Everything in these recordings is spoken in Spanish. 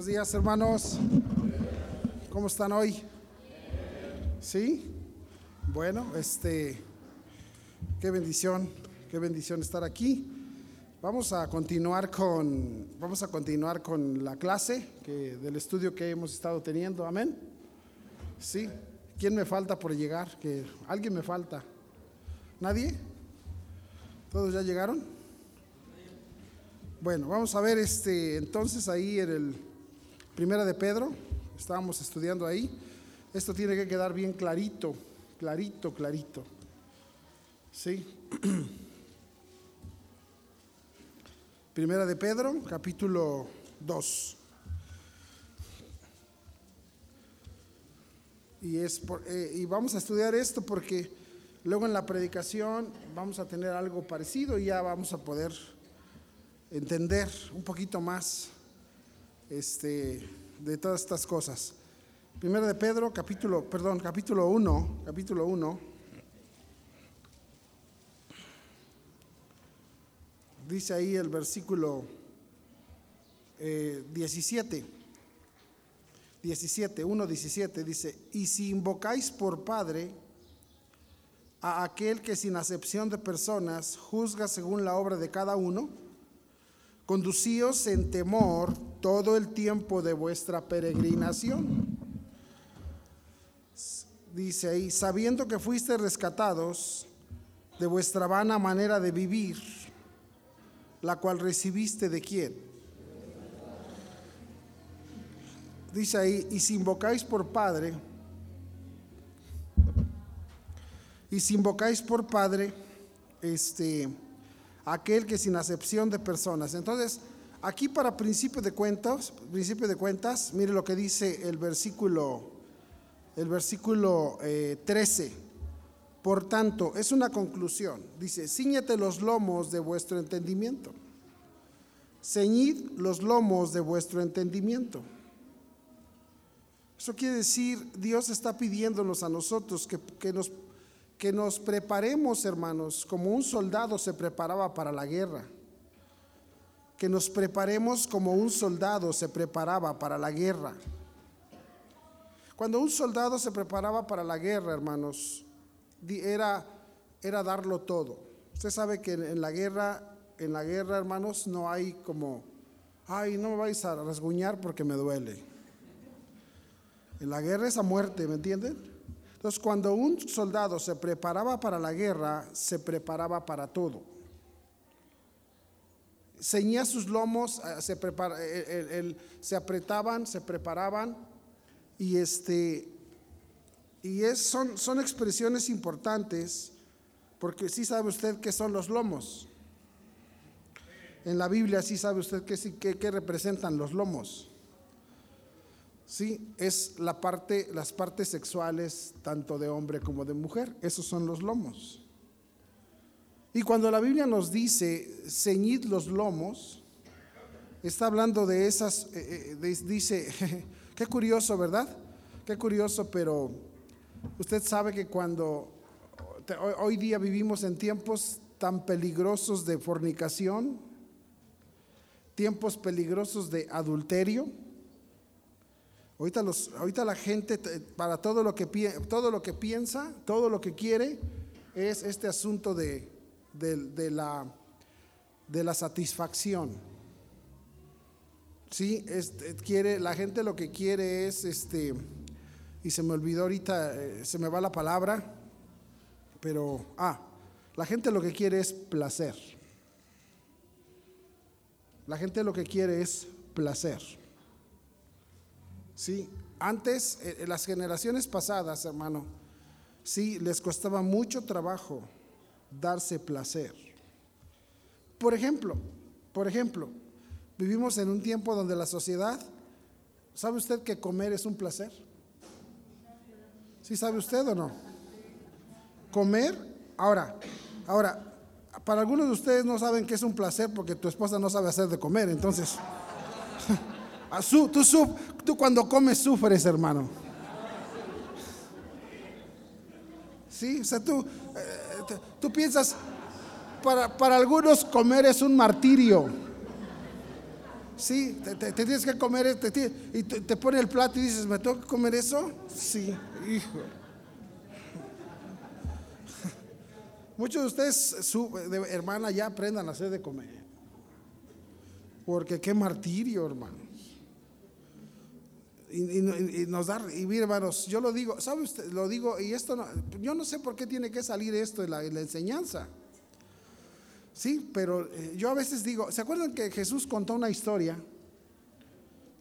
Buenos días, hermanos. ¿Cómo están hoy? ¿Sí? Bueno, este, qué bendición, qué bendición estar aquí. Vamos a continuar con, vamos a continuar con la clase que, del estudio que hemos estado teniendo. Amén. Sí. ¿Quién me falta por llegar? Que alguien me falta. ¿Nadie? ¿Todos ya llegaron? Bueno, vamos a ver este entonces ahí en el Primera de Pedro, estábamos estudiando ahí. Esto tiene que quedar bien clarito, clarito, clarito. ¿Sí? Primera de Pedro, capítulo 2. Y, es eh, y vamos a estudiar esto porque luego en la predicación vamos a tener algo parecido y ya vamos a poder entender un poquito más este, de todas estas cosas. Primera de Pedro, capítulo, perdón, capítulo 1, capítulo 1. Dice ahí el versículo 17. 17, 1, 17 dice, y si invocáis por Padre a aquel que sin acepción de personas juzga según la obra de cada uno, conducíos en temor todo el tiempo de vuestra peregrinación. Dice ahí, sabiendo que fuiste rescatados de vuestra vana manera de vivir, la cual recibiste de quién? dice ahí, y si invocáis por Padre, y si invocáis por Padre, este, aquel que sin acepción de personas. Entonces, aquí para principio de cuentas, principio de cuentas, mire lo que dice el versículo, el versículo 13. Eh, por tanto, es una conclusión. Dice, ciñete los lomos de vuestro entendimiento. Ceñid los lomos de vuestro entendimiento. Eso quiere decir, Dios está pidiéndonos a nosotros que, nos, que nos preparemos, hermanos, como un soldado se preparaba para la guerra. Que nos preparemos como un soldado se preparaba para la guerra. Cuando un soldado se preparaba para la guerra, hermanos, era, era darlo todo. Usted sabe que en la guerra, en la guerra, hermanos, no hay como, ay, no me vais a rasguñar porque me duele. En la guerra es a muerte, ¿me entienden? Entonces, cuando un soldado se preparaba para la guerra, se preparaba para todo. Ceñía sus lomos, eh, se, se apretaban, se preparaban y este y es, son, son expresiones importantes porque sí sabe usted qué son los lomos. En la Biblia sí sabe usted qué, qué representan los lomos. Sí, es la parte, las partes sexuales tanto de hombre como de mujer. Esos son los lomos. Y cuando la Biblia nos dice ceñid los lomos, está hablando de esas, eh, eh, dice, qué curioso, ¿verdad? Qué curioso, pero usted sabe que cuando hoy día vivimos en tiempos tan peligrosos de fornicación, tiempos peligrosos de adulterio, Ahorita, los, ahorita la gente, para todo lo, que, todo lo que piensa, todo lo que quiere, es este asunto de, de, la, de la satisfacción. Sí, quiere, la gente lo que quiere es, este, y se me olvidó ahorita, eh, se me va la palabra, pero, ah, la gente lo que quiere es placer. La gente lo que quiere es placer. Sí, antes, en eh, eh, las generaciones pasadas, hermano, sí, les costaba mucho trabajo darse placer. Por ejemplo, por ejemplo, vivimos en un tiempo donde la sociedad, ¿sabe usted que comer es un placer? ¿Sí sabe usted o no? Comer, ahora, ahora, para algunos de ustedes no saben que es un placer porque tu esposa no sabe hacer de comer, entonces... Ah, tú, tú cuando comes sufres, hermano. Sí, o sea, tú, eh, tú piensas, para, para algunos comer es un martirio. Sí, te, tienes que comer este, y te, pone el plato y dices, ¿me tengo que comer eso? Sí, hijo. Muchos de ustedes, su, hermana, ya aprendan a hacer de comer. Porque qué martirio, hermanos. Y, nos da, y mire, hermanos, yo lo digo, ¿sabe usted? Lo digo, y esto no, yo no sé por qué tiene que salir esto en la, enseñanza. Sí, pero eh, yo a veces digo, ¿se acuerdan que Jesús contó una historia?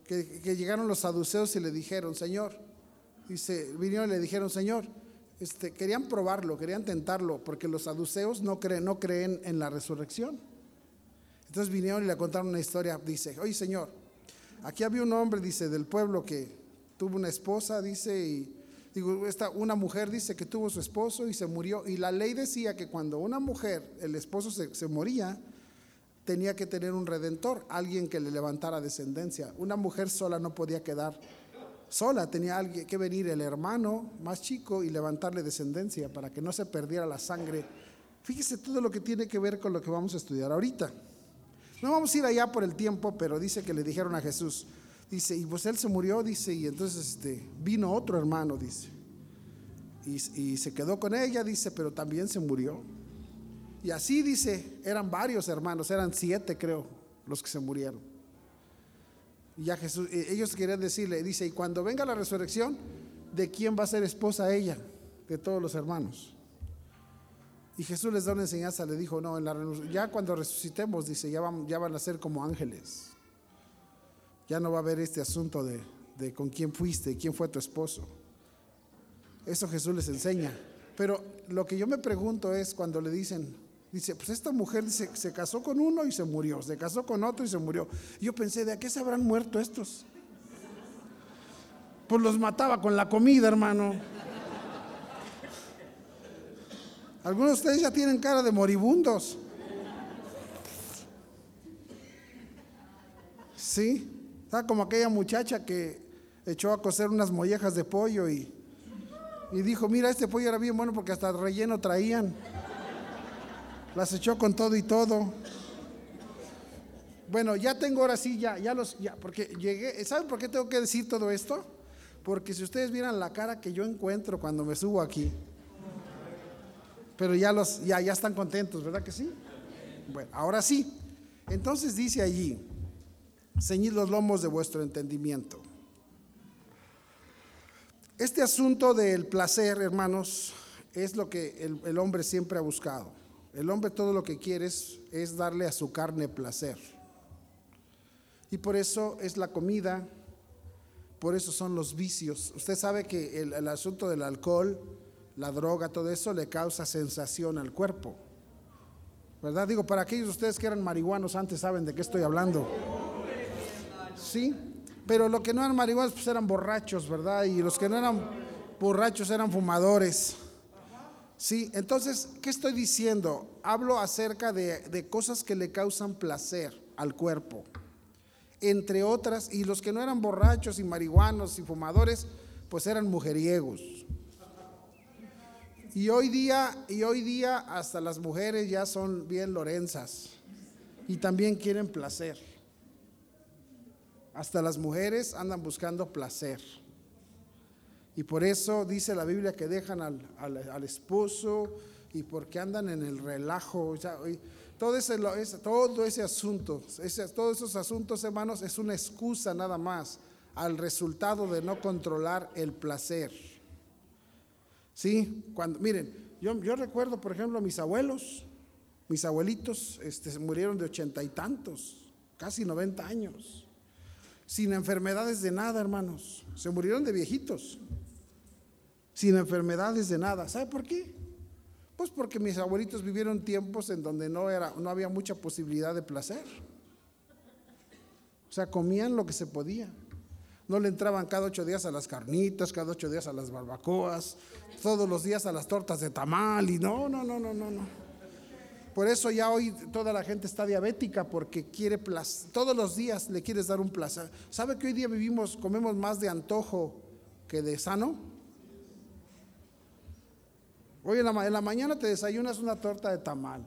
Que, que llegaron los saduceos y le dijeron, Señor, dice, vinieron y le dijeron, Señor, este, querían probarlo, querían tentarlo, porque los saduceos no creen, no creen en la resurrección. Entonces vinieron y le contaron una historia, dice, oye Señor, aquí había un hombre, dice, del pueblo que tuvo una esposa, dice, y digo, esta, una mujer dice que tuvo su esposo y se murió, y la ley decía que cuando una mujer, el esposo se, moría, tenía que tener un redentor, alguien que le levantara descendencia. Una mujer sola no podía quedar sola, tenía alguien que venir el hermano más chico y levantarle descendencia para que no se perdiera la sangre. Fíjese todo lo que tiene que ver con lo que vamos a estudiar ahorita. No vamos a ir allá por el tiempo, pero dice que le dijeron a Jesús, dice, y pues él se murió, dice, y entonces este, vino otro hermano, dice, y, y se quedó con ella, dice, pero también se murió. Y así dice, eran varios hermanos, eran siete creo los que se murieron. Y ya Jesús, eh, ellos querían decirle, dice, y cuando venga la resurrección, ¿de quién va a ser esposa ella? De todos los hermanos. Y Jesús les da una enseñanza, le dijo, no, en la, ya cuando resucitemos, dice, ya van, a ser como ángeles. Ya no va a haber este asunto de, de con quién fuiste, quién fue tu esposo. Eso Jesús les enseña. Pero lo que yo me pregunto es cuando le dicen, Dice, pues esta mujer dice, se casó con uno y se murió, se casó con otro y se murió. yo pensé, ¿de a qué se habrán muerto estos? Pues los mataba con la comida, hermano. Algunos de ustedes ya tienen cara de moribundos. Sí, está como aquella muchacha que echó a cocer unas mollejas de pollo y, y dijo, mira, este pollo era bien bueno porque hasta relleno traían. Las echó con todo y todo. Bueno, ya tengo ahora sí, ya, ya los, ya, porque llegué, ¿saben por qué tengo que decir todo esto? Porque si ustedes vieran la cara que yo encuentro cuando me subo aquí, pero ya los, ya, ya están contentos, ¿verdad que sí? Bueno, ahora sí. Entonces dice allí, ceñid los lomos de vuestro entendimiento. Este asunto del placer, hermanos, es lo que el hombre siempre ha buscado. El hombre todo lo que quiere es, darle a su carne placer. Y por eso es la comida, por eso son los vicios. Usted sabe que el, asunto del alcohol, la droga, todo eso le causa sensación al cuerpo. ¿Verdad? Digo, para aquellos de ustedes que eran marihuanos antes saben de qué estoy hablando. Sí, pero los que no eran marihuanos pues eran borrachos, ¿verdad? Y los que no eran borrachos eran fumadores. Sí, entonces, ¿qué estoy diciendo? Hablo acerca de, cosas que le causan placer al cuerpo, entre otras, y los que no eran borrachos y marihuanos y fumadores, pues eran mujeriegos. Y hoy día, y hoy día hasta las mujeres ya son bien lorenzas y también quieren placer. Hasta las mujeres andan buscando placer. Y por eso dice la Biblia que dejan al, esposo y porque andan en el relajo. todo, ese, todo ese asunto, todos esos asuntos, hermanos, es una excusa nada más al resultado de no controlar el placer. Sí, cuando, miren, yo, yo recuerdo, por ejemplo, a mis abuelos, mis abuelitos este, murieron de ochenta y tantos, casi noventa años, sin enfermedades de nada, hermanos. Se murieron de viejitos sin enfermedades de nada. ¿Sabe por qué? Pues porque mis abuelitos vivieron tiempos en donde no, era, no había mucha posibilidad de placer. O sea, comían lo que se podía. No le entraban cada ocho días a las carnitas, cada ocho días a las barbacoas, todos los días a las tortas de tamal y no, no, no, no, no, no. Por eso ya hoy toda la gente está diabética porque quiere placer. Todos los días le quieres dar un placer. ¿Sabe que hoy día vivimos, comemos más de antojo que de sano? Hoy en la, mañana te desayunas una torta de tamal.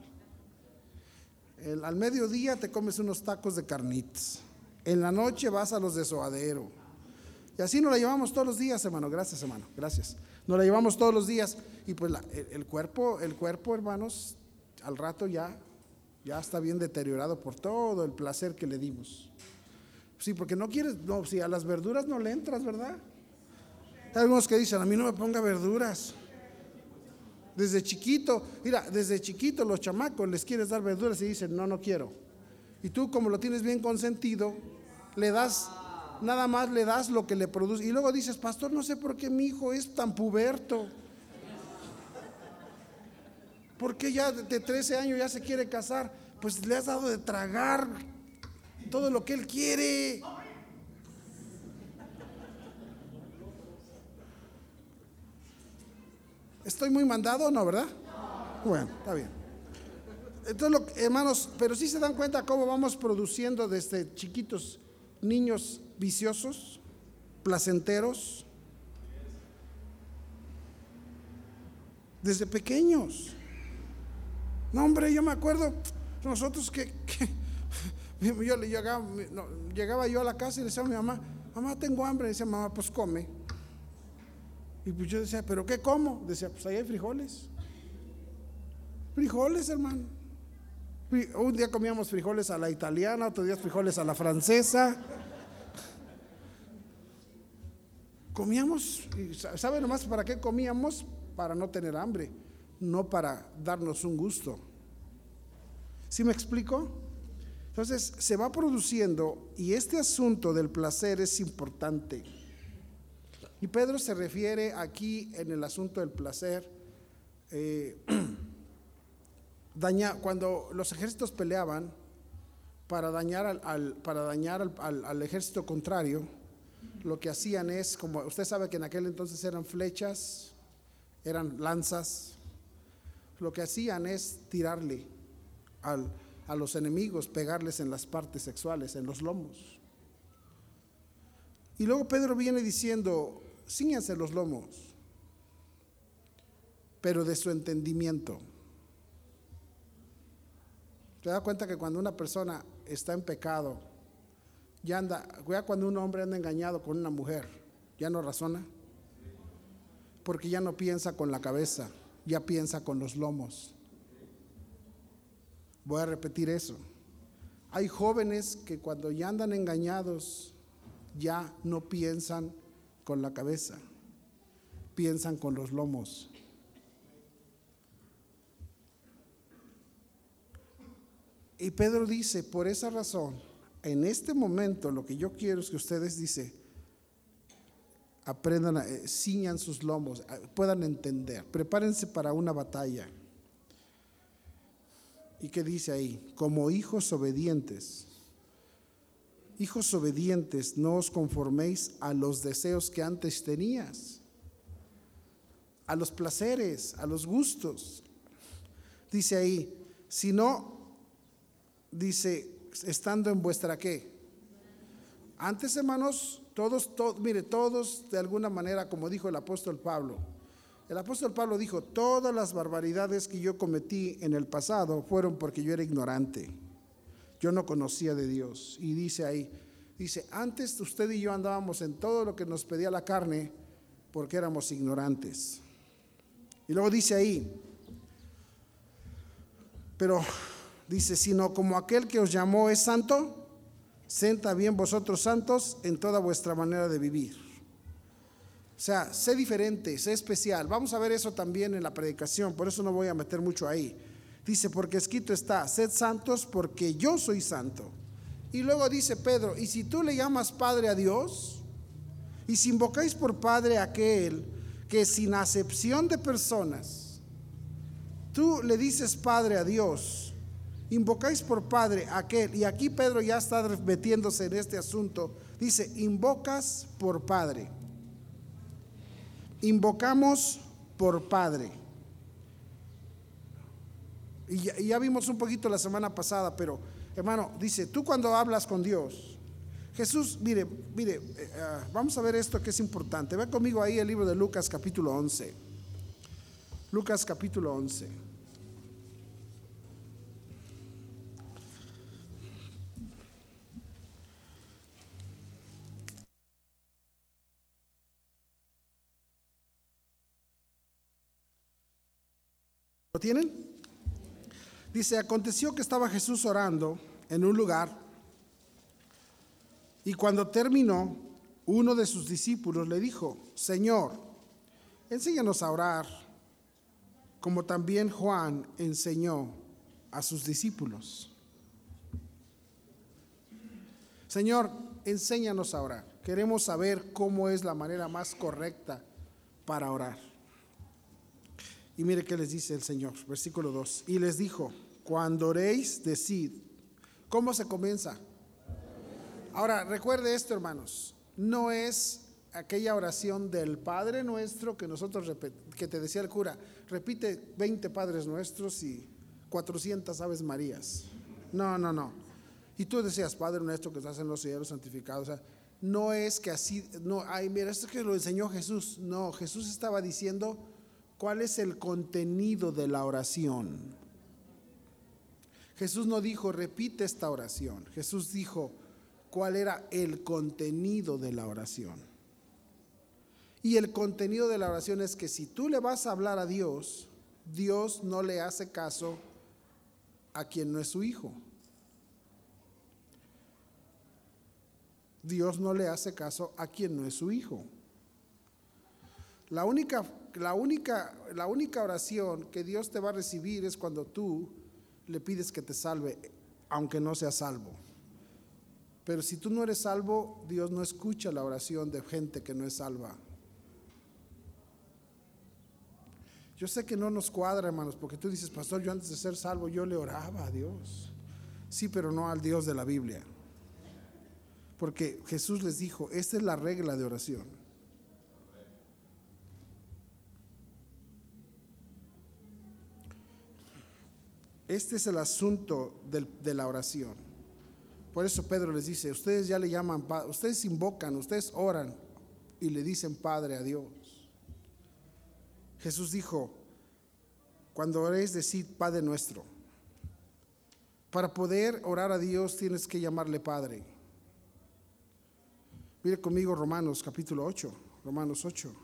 al mediodía te comes unos tacos de carnitas. En la noche vas a los de soadero. Y así nos la llevamos todos los días, hermano. Gracias, hermano. Gracias. Nos la llevamos todos los días. Y pues el, cuerpo, el cuerpo, hermanos, al rato ya, ya está bien deteriorado por todo el placer que le dimos. Sí, porque no quieres, no, si a las verduras no le entras, ¿verdad? Hay algunos que dicen, a mí no me ponga verduras. Desde chiquito, mira, desde chiquito los chamacos les quieres dar verduras y dicen, no, no quiero. Y tú como lo tienes bien consentido, le das, nada más le das lo que le produce. Y luego dices, pastor, no sé por qué mi hijo es tan puberto. ¿Por qué ya de 13 años ya se quiere casar? Pues le has dado de tragar todo lo que él quiere. ¿Estoy muy mandado o no, verdad? Bueno, está bien. Entonces, hermanos, pero si se dan cuenta cómo vamos produciendo desde chiquitos niños viciosos, placenteros, desde pequeños. No, hombre, yo me acuerdo, nosotros que, yo le llegaba, llegaba yo a la casa y le decía a mi mamá, mamá, tengo hambre. Y decía, mamá, pues come. Y pues yo decía, ¿pero qué como? Decía, pues ahí hay frijoles. Frijoles, hermano. Un día comíamos frijoles a la italiana, otro día frijoles a la francesa. Comíamos, ¿sabe nomás para qué comíamos? Para no tener hambre, no para darnos un gusto. ¿Sí me explico? Entonces se va produciendo y este asunto del placer es importante. Y Pedro se refiere aquí en el asunto del placer. Eh, cuando los ejércitos peleaban para dañar, al, para dañar al, ejército contrario, lo que hacían es, como usted sabe que en aquel entonces eran flechas, eran lanzas, lo que hacían es tirarle a los enemigos, pegarles en las partes sexuales, en los lomos. Y luego Pedro viene diciendo, ciñanse los lomos, pero de su entendimiento. ¿Te das cuenta que cuando una persona está en pecado, ya anda, ya cuando un hombre anda engañado con una mujer, ya no razona? Porque ya no piensa con la cabeza, ya piensa con los lomos. Voy a repetir eso. Hay jóvenes que cuando ya andan engañados, ya no piensan con la cabeza, piensan con los lomos. Y Pedro dice, por esa razón, en este momento lo que yo quiero es que ustedes, dice, aprendan, a, eh, ciñan sus lomos, puedan entender, prepárense para una batalla. ¿Y qué dice ahí? Como hijos obedientes hijos obedientes, no os conforméis a los deseos que antes tenías, a los placeres, a los gustos. Dice ahí, si no, dice, estando en vuestra qué. Antes, hermanos, todos, todos, mire, todos de alguna manera, como dijo el apóstol Pablo, el apóstol Pablo dijo, todas las barbaridades que yo cometí en el pasado fueron porque yo era ignorante yo no conocía de Dios. Y dice ahí, dice, antes usted y yo andábamos en todo lo que nos pedía la carne porque éramos ignorantes. Y luego dice ahí, pero dice, sino como aquel que os llamó es santo, senta bien vosotros santos en toda vuestra manera de vivir. O sea, sé diferente, sé especial. Vamos a ver eso también en la predicación, por eso no voy a meter mucho ahí. Dice, porque escrito está, sed santos porque yo soy santo. Y luego dice Pedro, y si tú le llamas Padre a Dios, y si invocáis por Padre a aquel que sin acepción de personas, tú le dices Padre a Dios, invocáis por Padre aquel, y aquí Pedro ya está metiéndose en este asunto, dice, invocas por Padre. Invocamos por Padre. Y ya, vimos un poquito la semana pasada, pero hermano, dice, tú cuando hablas con Dios, Jesús, mire, mire, eh, ah, vamos a ver esto que es importante. Ve conmigo ahí el libro de Lucas capítulo 11. Lucas capítulo 11. ¿Lo tienen? Dice, aconteció que estaba Jesús orando en un lugar y cuando terminó, uno de sus discípulos le dijo, Señor, enséñanos a orar, como también Juan enseñó a sus discípulos. Señor, enséñanos a orar. Queremos saber cómo es la manera más correcta para orar. Y mire qué les dice el Señor, versículo 2. Y les dijo, cuando oréis, decid. ¿Cómo se comienza? Ahora, recuerde esto, hermanos. No es aquella oración del Padre nuestro que nosotros, que te decía el cura, repite 20 Padres nuestros y 400 Aves Marías. No, no, no. Y tú decías, Padre nuestro que estás en los cielos, santificado. O sea, no es que así, no, ay, mira, esto es que lo enseñó Jesús. No, Jesús estaba diciendo cuál es el contenido de la oración. Jesús no dijo, repite esta oración. Jesús dijo cuál era el contenido de la oración. Y el contenido de la oración es que si tú le vas a hablar a Dios, Dios no le hace caso a quien no es su hijo. Dios no le hace caso a quien no es su hijo. La única, la única, la única oración que Dios te va a recibir es cuando tú le pides que te salve, aunque no sea salvo. Pero si tú no eres salvo, Dios no escucha la oración de gente que no es salva. Yo sé que no nos cuadra, hermanos, porque tú dices, pastor, yo antes de ser salvo, yo le oraba a Dios. Sí, pero no al Dios de la Biblia. Porque Jesús les dijo, esta es la regla de oración. Este es el asunto de la oración. Por eso Pedro les dice, ustedes ya le llaman, ustedes invocan, ustedes oran y le dicen Padre a Dios. Jesús dijo, cuando oréis, decid Padre nuestro. Para poder orar a Dios tienes que llamarle Padre. Mire conmigo Romanos capítulo 8, Romanos 8.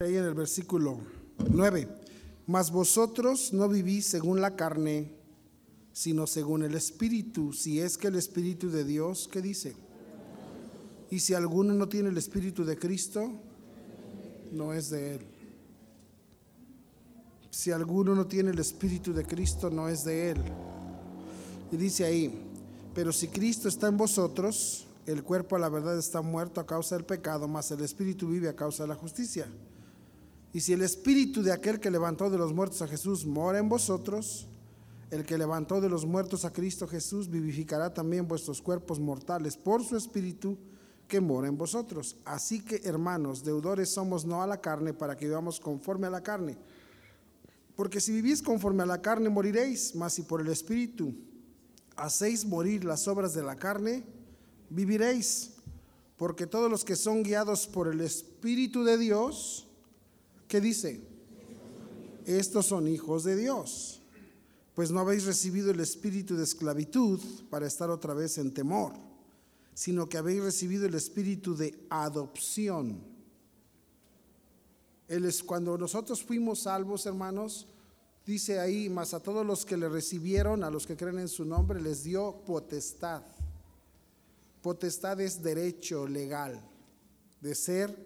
Ahí en el versículo 9. Mas vosotros no vivís según la carne, sino según el Espíritu, si es que el Espíritu de Dios, ¿qué dice? Y si alguno no tiene el Espíritu de Cristo, no es de él. Si alguno no tiene el Espíritu de Cristo, no es de él. Y dice ahí, pero si Cristo está en vosotros, el cuerpo a la verdad está muerto a causa del pecado, mas el Espíritu vive a causa de la justicia. Y si el espíritu de aquel que levantó de los muertos a Jesús mora en vosotros, el que levantó de los muertos a Cristo Jesús vivificará también vuestros cuerpos mortales por su espíritu que mora en vosotros. Así que, hermanos, deudores somos no a la carne para que vivamos conforme a la carne. Porque si vivís conforme a la carne moriréis, mas si por el espíritu hacéis morir las obras de la carne, viviréis. Porque todos los que son guiados por el espíritu de Dios, ¿Qué dice? Estos son hijos de Dios, pues no habéis recibido el espíritu de esclavitud para estar otra vez en temor, sino que habéis recibido el espíritu de adopción. Él es, cuando nosotros fuimos salvos, hermanos, dice ahí, más a todos los que le recibieron, a los que creen en su nombre, les dio potestad. Potestad es derecho legal de ser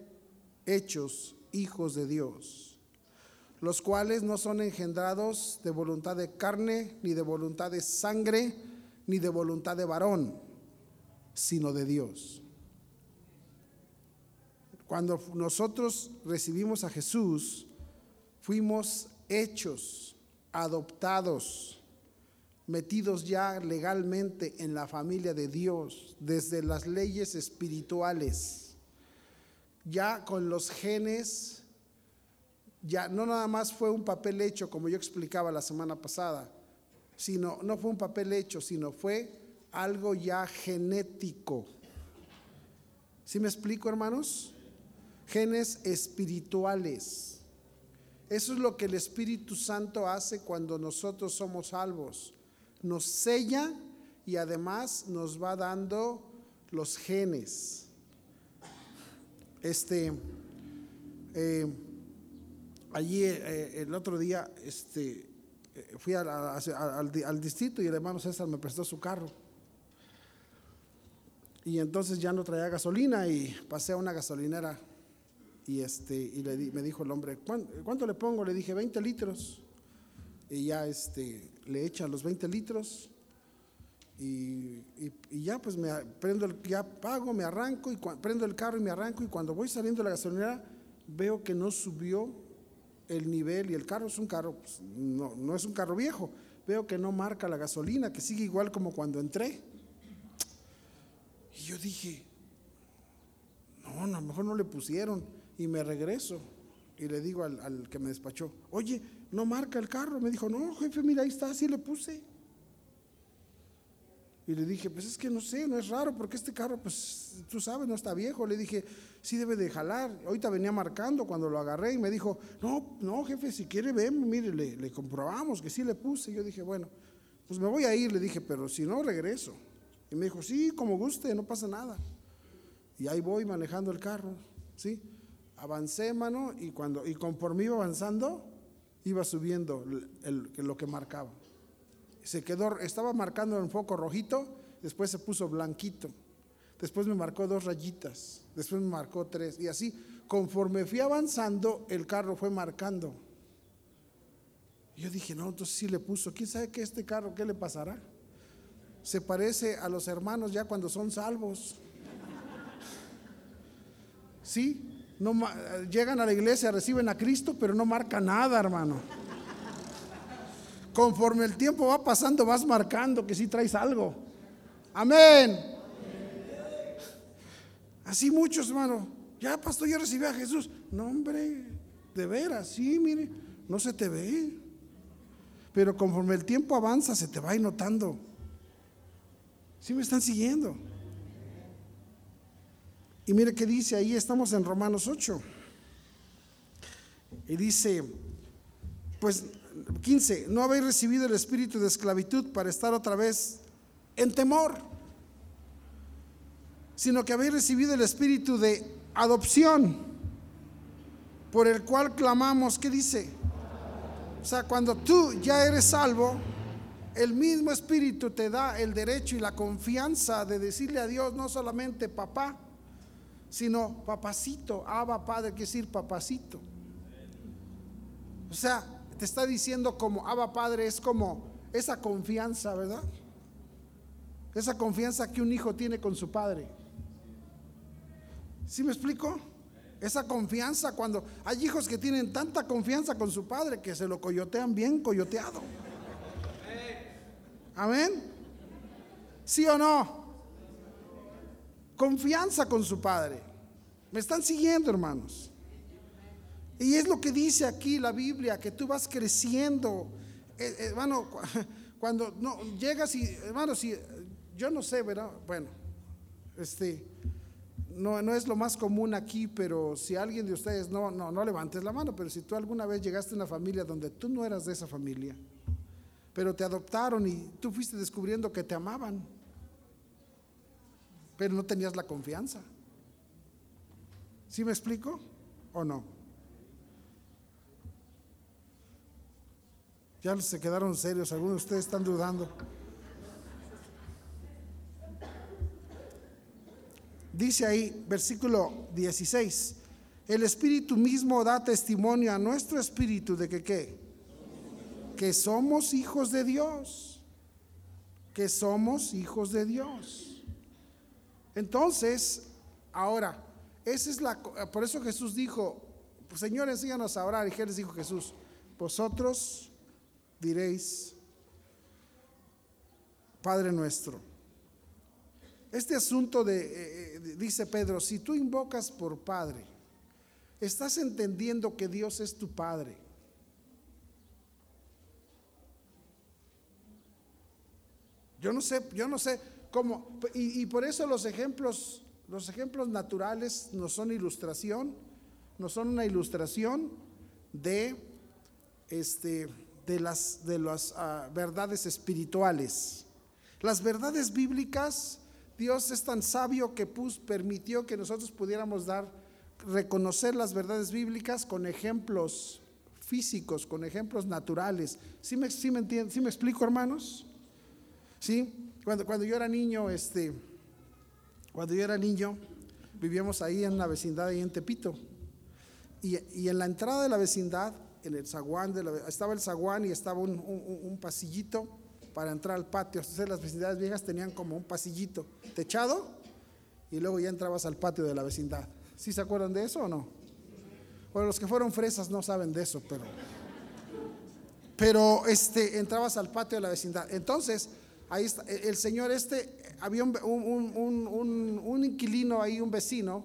hechos hijos de Dios, los cuales no son engendrados de voluntad de carne, ni de voluntad de sangre, ni de voluntad de varón, sino de Dios. Cuando nosotros recibimos a Jesús, fuimos hechos, adoptados, metidos ya legalmente en la familia de Dios, desde las leyes espirituales ya con los genes, ya no nada más fue un papel hecho, como yo explicaba la semana pasada, sino no fue un papel hecho, sino fue algo ya genético. ¿Sí me explico, hermanos? Genes espirituales. Eso es lo que el Espíritu Santo hace cuando nosotros somos salvos. Nos sella y además nos va dando los genes. Este, eh, allí eh, el otro día, este, eh, fui al, al, distrito y el hermano César me prestó su carro. Y entonces ya no traía gasolina y pasé a una gasolinera y, este, y le me dijo el hombre, ¿cuánto, le pongo? Le dije, 20 litros. Y ya este, le echa los 20 litros y, ya pues me prendo el, ya pago, me arranco y prendo el carro y me arranco y cuando voy saliendo de la gasolinera veo que no subió el nivel y el carro es un carro, pues, no, no es un carro viejo, veo que no marca la gasolina, que sigue igual como cuando entré. Y yo dije, no, a lo mejor no le pusieron y me regreso y le digo al, al que me despachó, oye, no marca el carro. Me dijo, no, jefe, mira, ahí está, así le puse. Y le dije, pues es que no sé, no es raro, porque este carro, pues tú sabes, no está viejo. Le dije, sí debe de jalar. Ahorita venía marcando cuando lo agarré y me dijo, no, no, jefe, si quiere, ven, mire, le, comprobamos que sí le puse. yo dije, bueno, pues me voy a ir. Le dije, pero si no, regreso. Y me dijo, sí, como guste, no pasa nada. Y ahí voy manejando el carro, ¿sí? Avancé, mano, y, cuando, y conforme iba avanzando, iba subiendo lo que marcaba se quedó, estaba marcando en foco rojito, después se puso blanquito, después me marcó dos rayitas, después me marcó tres, y así, conforme fui avanzando, el carro fue marcando. yo dije, no, entonces sí le puso, ¿quién sabe que este carro qué le pasará? Se parece a los hermanos ya cuando son salvos. Sí, no, llegan a la iglesia, reciben a Cristo, pero no marca nada, hermano. Conforme el tiempo va pasando, vas marcando que sí traes algo. Amén. Así muchos, hermano. Ya, pastor, yo recibí a Jesús. No, hombre, de veras, sí, mire, no se te ve. Pero conforme el tiempo avanza, se te va a ir notando. ¿Sí me están siguiendo? Y mire qué dice ahí, estamos en Romanos 8. Y dice, pues 15, no habéis recibido el espíritu de esclavitud para estar otra vez en temor, sino que habéis recibido el espíritu de adopción, por el cual clamamos, ¿qué dice? O sea, cuando tú ya eres salvo, el mismo espíritu te da el derecho y la confianza de decirle a Dios no solamente papá, sino papacito, Abba Padre, quiere decir papacito. O sea, te está diciendo como Abba Padre, es como esa confianza, ¿verdad? Esa confianza que un hijo tiene con su padre. ¿Sí me explico? Esa confianza cuando hay hijos que tienen tanta confianza con su padre que se lo coyotean bien coyoteado. Amén. ¿Sí o no? Confianza con su padre. ¿Me están siguiendo, hermanos? Y es lo que dice aquí la Biblia, que tú vas creciendo. Eh, hermano, cuando no llegas y, hermano, si yo no sé, ¿verdad? Bueno, este, no, no es lo más común aquí, pero si alguien de ustedes, no, no, no levantes la mano, pero si tú alguna vez llegaste a una familia donde tú no eras de esa familia, pero te adoptaron y tú fuiste descubriendo que te amaban, pero no tenías la confianza. ¿Sí me explico o no? Ya se quedaron serios, algunos de ustedes están dudando. Dice ahí, versículo 16, el Espíritu mismo da testimonio a nuestro Espíritu de que qué? Que somos hijos de Dios, que somos hijos de Dios. Entonces, ahora, esa es la, por eso Jesús dijo, Señor, enséñanos a orar. Y qué les dijo Jesús, vosotros diréis, Padre nuestro. Este asunto de, eh, eh, dice Pedro, si tú invocas por Padre, estás entendiendo que Dios es tu Padre. Yo no sé, yo no sé cómo. Y, por eso los ejemplos, los ejemplos naturales no son ilustración, no son una ilustración de, este, de las, de las ah, verdades espirituales. Las verdades bíblicas, Dios es tan sabio que permitió que nosotros pudiéramos dar, reconocer las verdades bíblicas con ejemplos físicos, con ejemplos naturales. ¿Sí me, sí me, entienden? ¿Sí me explico, hermanos? ¿Sí? Cuando, cuando yo era niño, este, cuando yo era niño, vivíamos ahí en la vecindad, ahí en Tepito. Y, y en la entrada de la vecindad, en el zaguán, de estaba el zaguán y estaba un, un, pasillito para entrar al patio. Entonces las vecindades viejas tenían como un pasillito techado y luego ya entrabas al patio de la vecindad. ¿Sí se acuerdan de eso o no? Bueno, los que fueron fresas no saben de eso, pero pero este entrabas al patio de la vecindad. Entonces, ahí está, el señor este, había un, un, inquilino ahí, un vecino,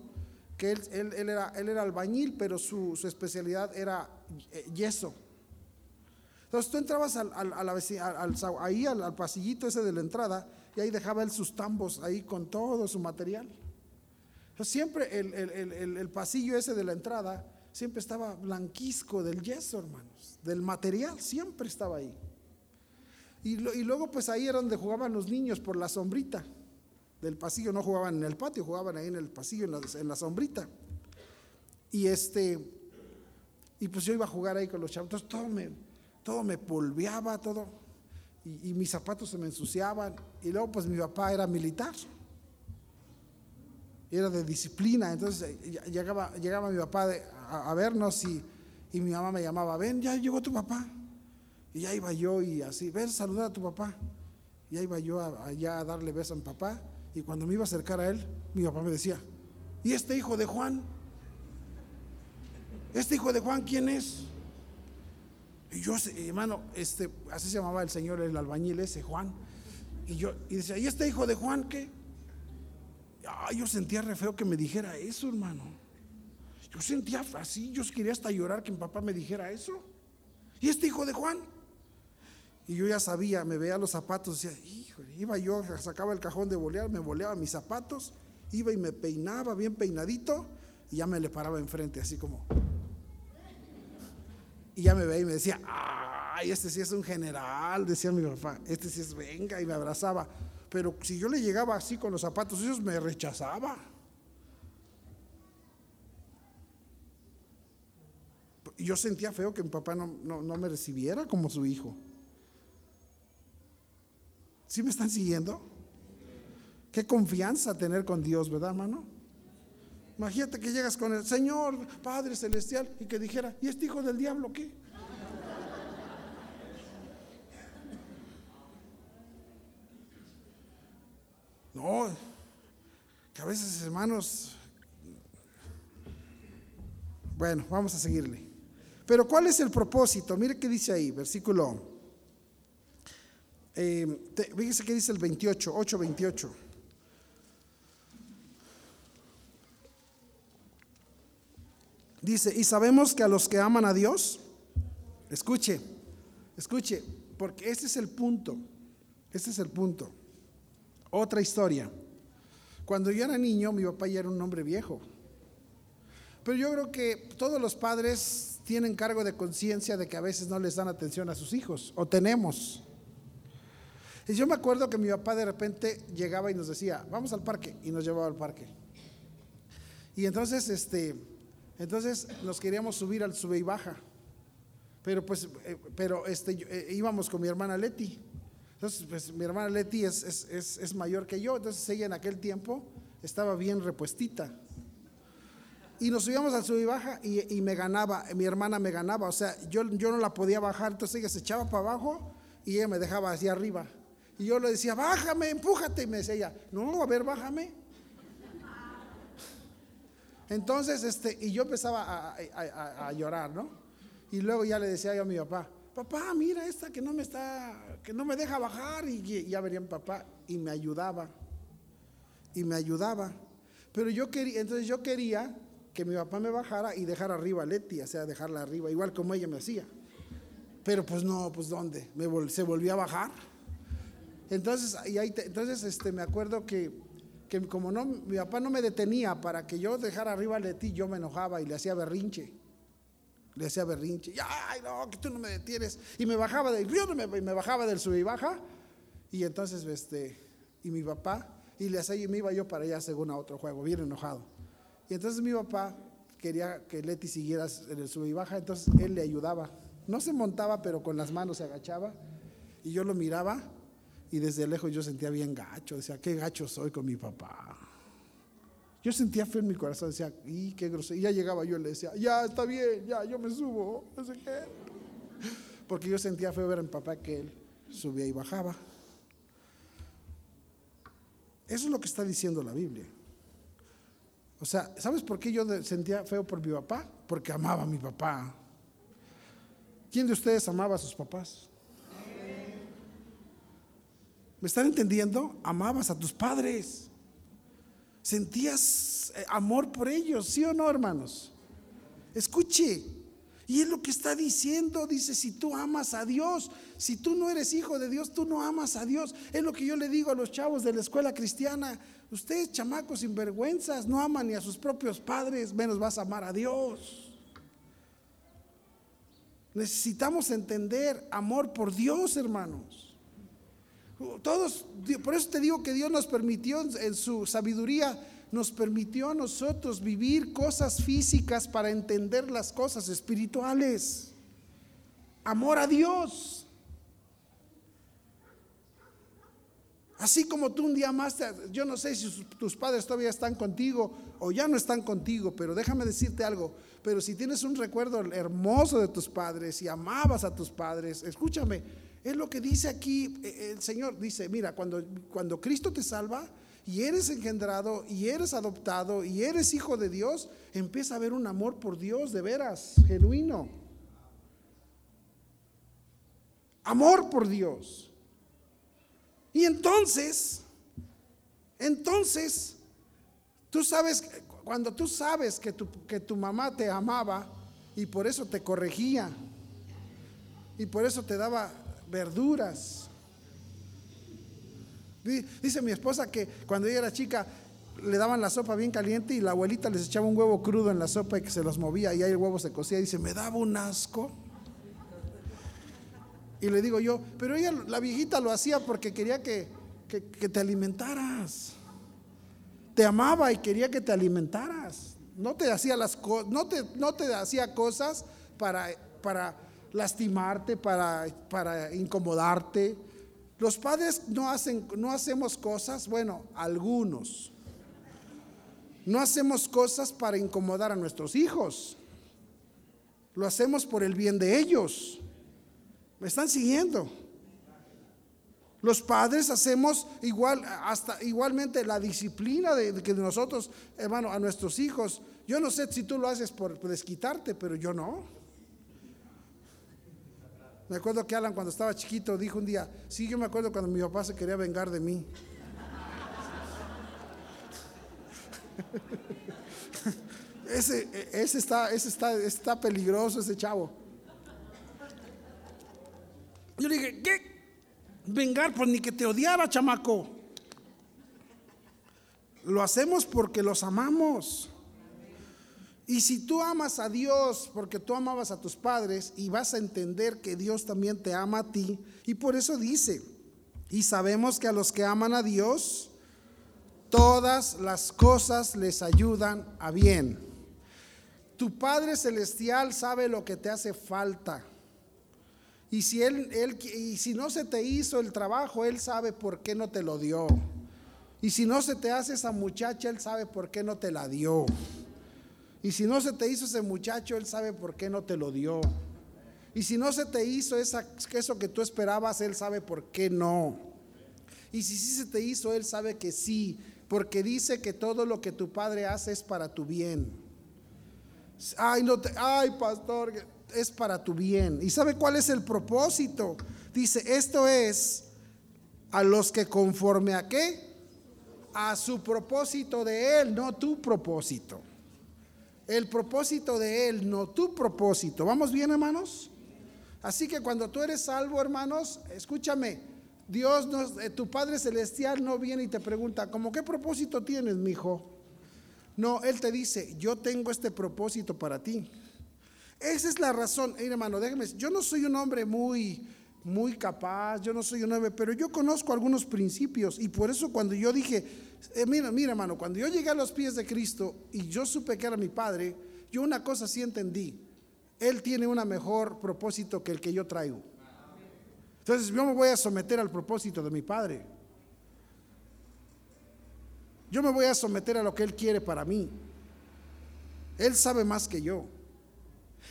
que él, él, era, él era albañil, pero su, su especialidad era eh, yeso. Entonces tú entrabas al, a la al, ahí al, pasillito ese de la entrada y ahí dejaba él sus tambos ahí con todo su material. Entonces, siempre el, el, el, pasillo ese de la entrada siempre estaba blanquisco del yeso, hermanos, del material, siempre estaba ahí. Y, luego pues ahí era donde jugaban los niños por la sombrita del pasillo, no jugaban en el patio, jugaban ahí en el pasillo, en la, sombrita. Y este, y pues yo iba a jugar ahí con los chavos, entonces todo me, todo me polveaba, todo, y, mis zapatos se me ensuciaban. Y luego pues mi papá era militar, era de disciplina, entonces eh, llegaba, llegaba mi papá a, vernos y, y mi mamá me llamaba, ven, ya llegó tu papá. Y ya iba yo y así, ven, saludar a tu papá. Y ya iba yo allá a darle beso a mi papá. Y cuando me iba a acercar a él, mi papá me decía, ¿y este hijo de Juan? ¿Este hijo de Juan quién es? Y yo, hermano, este, así se llamaba el señor, el albañil ese, Juan. Y yo, y decía, ¿y este hijo de Juan qué? yo sentía re feo que me dijera eso, hermano. Yo sentía así, yo quería hasta llorar que mi papá me dijera eso. ¿Y este hijo de Juan? Y yo ya sabía, me veía los zapatos, decía, iba yo, sacaba el cajón de bolear, me boleaba mis zapatos, iba y me peinaba bien peinadito y ya me le paraba enfrente, así como. Y ya me veía y me decía, ay, este sí es un general, decía mi papá, este sí es venga, y me abrazaba. Pero si yo le llegaba así con los zapatos, ellos me rechazaba. Y yo sentía feo que mi papá no, no me recibiera como su hijo. ¿Sí me están siguiendo? Qué confianza tener con Dios, ¿verdad, hermano? Imagínate que llegas con el Señor, Padre Celestial, y que dijera, ¿y este hijo del diablo qué? No, que a veces, hermanos, bueno, vamos a seguirle. Pero ¿cuál es el propósito? Mire qué dice ahí, versículo eh, fíjese dice el 28, 8, 28. Dice, y sabemos que a los que aman a Dios, escuche, escuche, porque este es el punto, este es el punto. Otra historia. Cuando yo era niño, mi papá ya era un hombre viejo. Pero yo creo que todos los padres tienen cargo de conciencia de que a veces no les dan atención a sus hijos, o tenemos. Y yo me acuerdo que mi papá de repente llegaba y nos decía, vamos al parque, y nos llevaba al parque. Y entonces, este, entonces nos queríamos subir al sube y baja. Pero pues, eh, pero este, eh, íbamos con mi hermana Leti. Entonces, pues mi hermana Leti es, es, es, mayor que yo, entonces ella en aquel tiempo estaba bien repuestita. Y nos subíamos al sube y baja y, y, me ganaba, mi hermana me ganaba, o sea, yo, yo no la podía bajar, entonces ella se echaba para abajo y ella me dejaba hacia arriba. Y yo le decía, bájame, empújate. Y me decía ella, no, a ver, bájame. Entonces, este, y yo empezaba a, llorar, ¿no? Y luego ya le decía yo a mi papá, papá, mira esta que no me está, que no me deja bajar. Y, ya vería mi papá y me ayudaba. Y me ayudaba. Pero yo quería, entonces yo quería que mi papá me bajara y dejar arriba a Leti, o sea, dejarla arriba, igual como ella me hacía. Pero pues no, pues ¿dónde? Me se volvió a bajar. Entonces, y ahí entonces este, me acuerdo que, que como no, mi papá no me detenía para que yo dejara arriba de ti, yo me enojaba y le hacía berrinche. Le hacía berrinche. Ay, no, que tú no me detienes. Y me bajaba del me, me bajaba del sub y baja. Y entonces, este, y mi papá, y le hacía, y me iba yo para allá según a otro juego, bien enojado. Y entonces mi papá quería que Leti siguiera en el sub y baja, entonces él le ayudaba. No se montaba, pero con las manos se agachaba. Y yo lo miraba y desde lejos yo sentía bien gacho, decía, qué gacho soy con mi papá. Yo sentía fe en mi corazón, decía, y qué grosero. Y ya llegaba yo y le decía, ya está bien, ya, yo me subo, no sé qué. Porque yo sentía fe ver a mi papá que él subía y bajaba. Eso es lo que está diciendo la Biblia. O sea, ¿sabes por qué yo sentía feo por mi papá? Porque amaba a mi papá. ¿Quién de ustedes amaba a sus papás? ¿Me están entendiendo? Amabas a tus padres. Sentías eh, amor por ellos, ¿sí o no, hermanos? Escuche. Y es lo que está diciendo, dice, si tú amas a Dios, si tú no eres hijo de Dios, tú no amas a Dios. Es lo que yo le digo a los chavos de la escuela cristiana. Ustedes, chamacos sinvergüenzas, no aman ni a sus propios padres, menos vas a amar a Dios. Necesitamos entender amor por Dios, hermanos. Todos, por eso te digo que Dios nos permitió en su sabiduría, nos permitió a nosotros vivir cosas físicas para entender las cosas espirituales. Amor a Dios. Así como tú un día más, yo no sé si tus padres todavía están contigo o ya no están contigo, pero déjame decirte algo, pero si tienes un recuerdo hermoso de tus padres y amabas a tus padres, escúchame, es lo que dice aquí eh, el Señor. Dice, mira, cuando, cuando Cristo te salva y eres engendrado y eres adoptado y eres hijo de Dios, empieza a haber un amor por Dios de veras, genuino. Amor por Dios. Y entonces, entonces, tú sabes, cuando tú sabes que tu, que tu mamá te amaba y por eso te corregía y por eso te daba verduras. Dice mi esposa que cuando ella era chica le daban la sopa bien caliente y la abuelita les echaba un huevo crudo en la sopa y que se los movía y ahí el huevo se cocía. Dice, me daba un asco. Y le digo yo, pero ella, la viejita lo hacía porque quería que, que, te alimentaras. Te amaba y quería que te alimentaras. No te hacía las no te, no te hacía cosas para, para lastimarte, para, para incomodarte. Los padres no, hacen, no hacemos cosas, bueno, algunos. No hacemos cosas para incomodar a nuestros hijos. Lo hacemos por el bien de ellos. ¿Me están siguiendo? Los padres hacemos igual, hasta igualmente la disciplina de, que nosotros, hermano, a nuestros hijos. Yo no sé si tú lo haces por desquitarte, pero yo no. Me acuerdo que Alan cuando estaba chiquito dijo un día, sí, yo me acuerdo cuando mi papá se quería vengar de mí. ese, ese, está, ese está, está peligroso, ese chavo. Yo le dije, ¿qué? Vengar, pues ni que te odiara, chamaco. Lo hacemos porque los amamos. Y si tú amas a Dios porque tú amabas a tus padres y vas a entender que Dios también te ama a ti, y por eso dice, y sabemos que a los que aman a Dios, todas las cosas les ayudan a bien. Tu Padre Celestial sabe lo que te hace falta. Y si, él, él, y si no se te hizo el trabajo, Él sabe por qué no te lo dio. Y si no se te hace esa muchacha, Él sabe por qué no te la dio. Y si no se te hizo ese muchacho, Él sabe por qué no te lo dio. Y si no se te hizo eso que tú esperabas, Él sabe por qué no. Y si sí se te hizo, Él sabe que sí, porque dice que todo lo que tu Padre hace es para tu bien. Ay, no te, ay, pastor, es para tu bien. ¿Y sabe cuál es el propósito? Dice, esto es a los que conforme a qué? A su propósito de Él, no tu propósito. El propósito de Él, no tu propósito. ¿Vamos bien, hermanos? Así que cuando tú eres salvo, hermanos, escúchame, Dios, no, eh, tu Padre Celestial no viene y te pregunta, ¿cómo qué propósito tienes, mi hijo? No, Él te dice, yo tengo este propósito para ti. Esa es la razón, hermano, déjeme, yo no soy un hombre muy, muy capaz, yo no soy un hombre, pero yo conozco algunos principios y por eso cuando yo dije, eh, mira, mira hermano, cuando yo llegué a los pies de Cristo y yo supe que era mi Padre, yo una cosa sí entendí, Él tiene un mejor propósito que el que yo traigo. Entonces yo me voy a someter al propósito de mi Padre. Yo me voy a someter a lo que Él quiere para mí. Él sabe más que yo.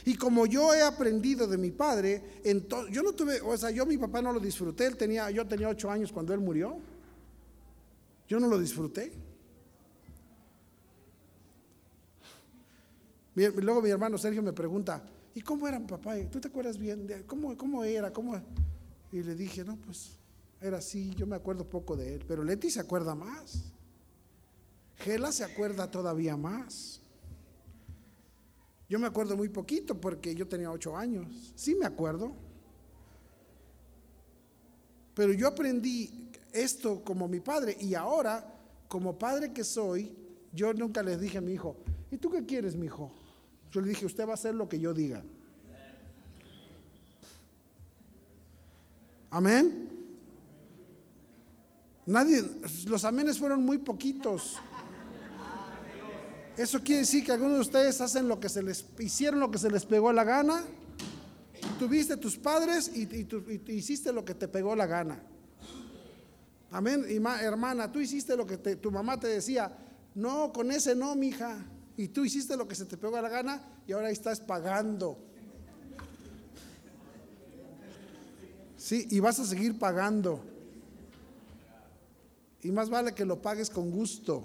Y como yo he aprendido de mi padre, entonces, yo no tuve, o sea, yo mi papá no lo disfruté, él tenía, yo tenía ocho años cuando él murió. Yo no lo disfruté. Luego mi hermano Sergio me pregunta, ¿y cómo era mi papá? ¿Tú te acuerdas bien? ¿Cómo, cómo era? ¿Cómo? Y le dije, no, pues era así, yo me acuerdo poco de él, pero Leti se acuerda más. Gela se acuerda todavía más. Yo me acuerdo muy poquito porque yo tenía ocho años. Sí me acuerdo. Pero yo aprendí esto como mi padre y ahora, como padre que soy, yo nunca les dije a mi hijo, ¿y tú qué quieres, mi hijo? Yo le dije, usted va a hacer lo que yo diga. Amén. Nadie, los amenes fueron muy poquitos. Eso quiere decir que algunos de ustedes hacen lo que se les hicieron lo que se les pegó la gana. Tuviste tus padres y, hiciste lo que te pegó la gana. Amén. Hermana, tú hiciste lo que tu mamá te decía. No, con ese no, mija. Y tú hiciste lo que se te pegó la gana y ahora estás pagando. Sí, y vas a seguir pagando. Y más vale que lo pagues con gusto.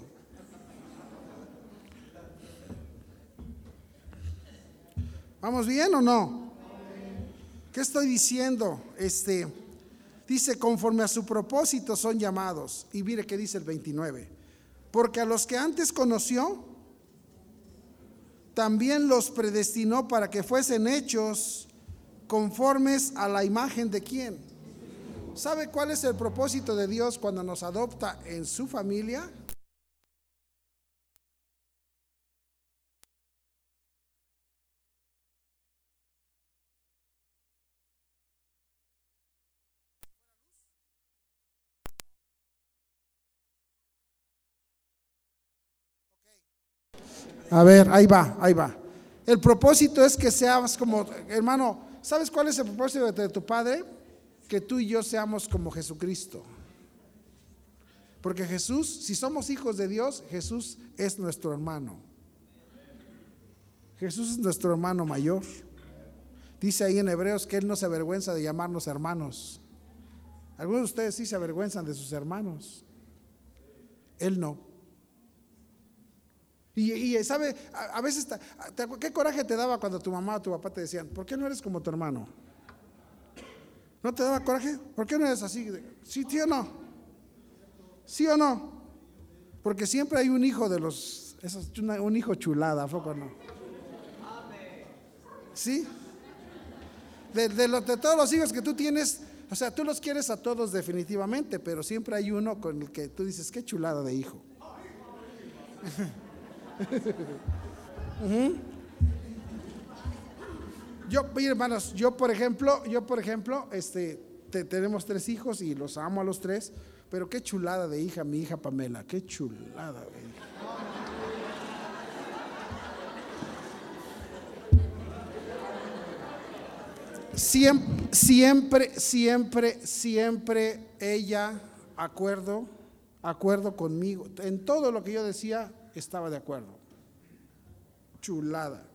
¿Vamos bien o no? ¿Qué estoy diciendo? Este dice conforme a su propósito son llamados. Y mire qué dice el 29. Porque a los que antes conoció también los predestinó para que fuesen hechos conformes a la imagen de quién. ¿Sabe cuál es el propósito de Dios cuando nos adopta en su familia? A ver, ahí va, ahí va. El propósito es que seamos como, hermano, ¿sabes cuál es el propósito de tu Padre? Que tú y yo seamos como Jesucristo. Porque Jesús, si somos hijos de Dios, Jesús es nuestro hermano. Jesús es nuestro hermano mayor. Dice ahí en Hebreos que Él no se avergüenza de llamarnos hermanos. Algunos de ustedes sí se avergüenzan de sus hermanos. Él no. Y, sabe, a, veces, ¿qué coraje te daba cuando tu mamá o tu papá te decían, ¿por qué no eres como tu hermano? ¿No te daba coraje? ¿Por qué no eres así? ¿Sí, sí o no? ¿Sí o no? Porque siempre hay un hijo de los, un hijo chulada, ¿foco no? ¿Sí? De, de, de todos los hijos que tú tienes, o sea, tú los quieres a todos definitivamente, pero siempre hay uno con el que tú dices, qué chulada de hijo. Yo, hermanos, yo por ejemplo, yo por ejemplo, este, tenemos tres hijos y los amo a los tres, pero qué chulada de hija, mi hija Pamela, qué chulada de hija. Siempre, siempre, siempre, siempre ella, acuerdo, acuerdo conmigo. En todo lo que yo decía, estaba de acuerdo. Chulada.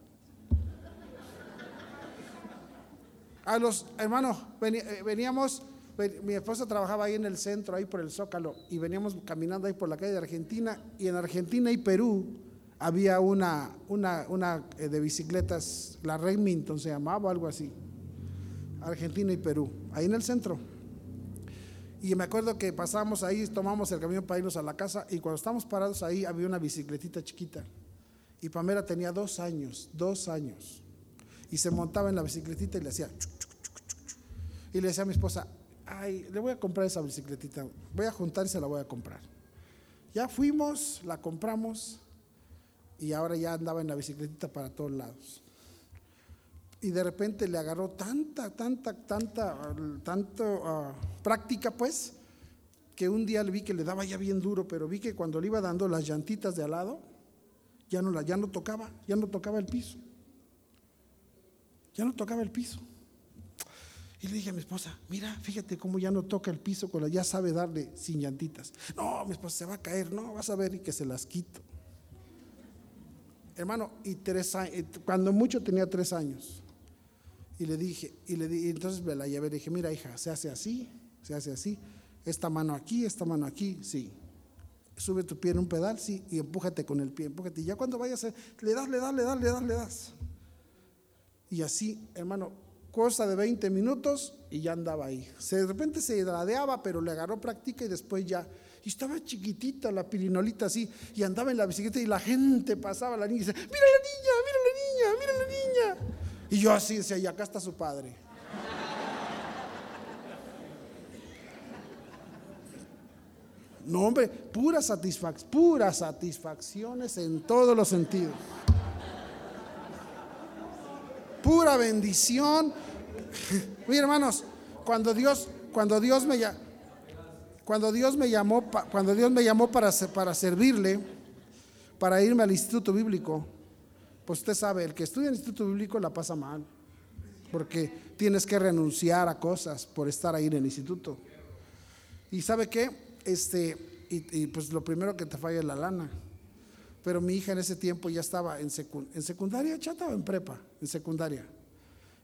A los hermanos, eh, veníamos, mi esposa trabajaba ahí en el centro, ahí por el Zócalo, y veníamos caminando ahí por la calle de Argentina, y en Argentina y Perú había una, una, una eh, de bicicletas, la Remington se llamaba, algo así. Argentina y Perú, ahí en el centro. Y me acuerdo que pasamos ahí, tomamos el camión para irnos a la casa y cuando estábamos parados ahí había una bicicletita chiquita. Y Pamela tenía dos años, dos años. Y se montaba en la bicicletita y le hacía... y le decía a mi esposa, ay, le voy a comprar esa bicicletita, voy a juntar y se la voy a comprar. Ya fuimos, la compramos y ahora ya andaba en la bicicletita para todos lados. Y de repente le agarró tanta, tanta, tanta, tanto ah, práctica pues, que un día le vi que le daba ya bien duro, pero vi que cuando le iba dando las llantitas de al lado, ya no, la, ya no tocaba, ya no tocaba el piso. Ya no tocaba el piso. Y le dije a mi esposa, mira, fíjate cómo ya no toca el piso, con la, ya sabe darle sin llantitas. No, mi esposa se va a caer, no, vas a ver y que se las quito. Hermano, y tres años, cuando mucho tenía tres años. Y le dije, y le di, entonces me la llevé, le dije, mira hija, se hace así, se hace así, esta mano aquí, esta mano aquí, sí. Sube tu pie en un pedal, sí, y empújate con el pie, empújate. Y ya cuando vayas, le das, le das, le das, le das, le das. Y así, hermano, cosa de 20 minutos y ya andaba ahí. de repente se ladeaba, pero le agarró práctica y después ya. Y estaba chiquitita la pirinolita así, y andaba en la bicicleta y la gente pasaba, la niña y dice, mira la niña, mira la niña, mira la niña. Y yo así decía, y acá está su padre. No, hombre, pura satisfacción, puras satisfacciones en todos los sentidos. Pura bendición. Mira, hermanos, cuando Dios, cuando Dios me cuando Dios me llamó, cuando Dios me llamó para, para servirle, para irme al instituto bíblico, pues usted sabe, el que estudia en el instituto bíblico la pasa mal, porque tienes que renunciar a cosas por estar ahí en el instituto. Y sabe qué, este, y, pues lo primero que te falla es la lana. Pero mi hija en ese tiempo ya estaba en, en secundaria, ya estaba en prepa, en secundaria.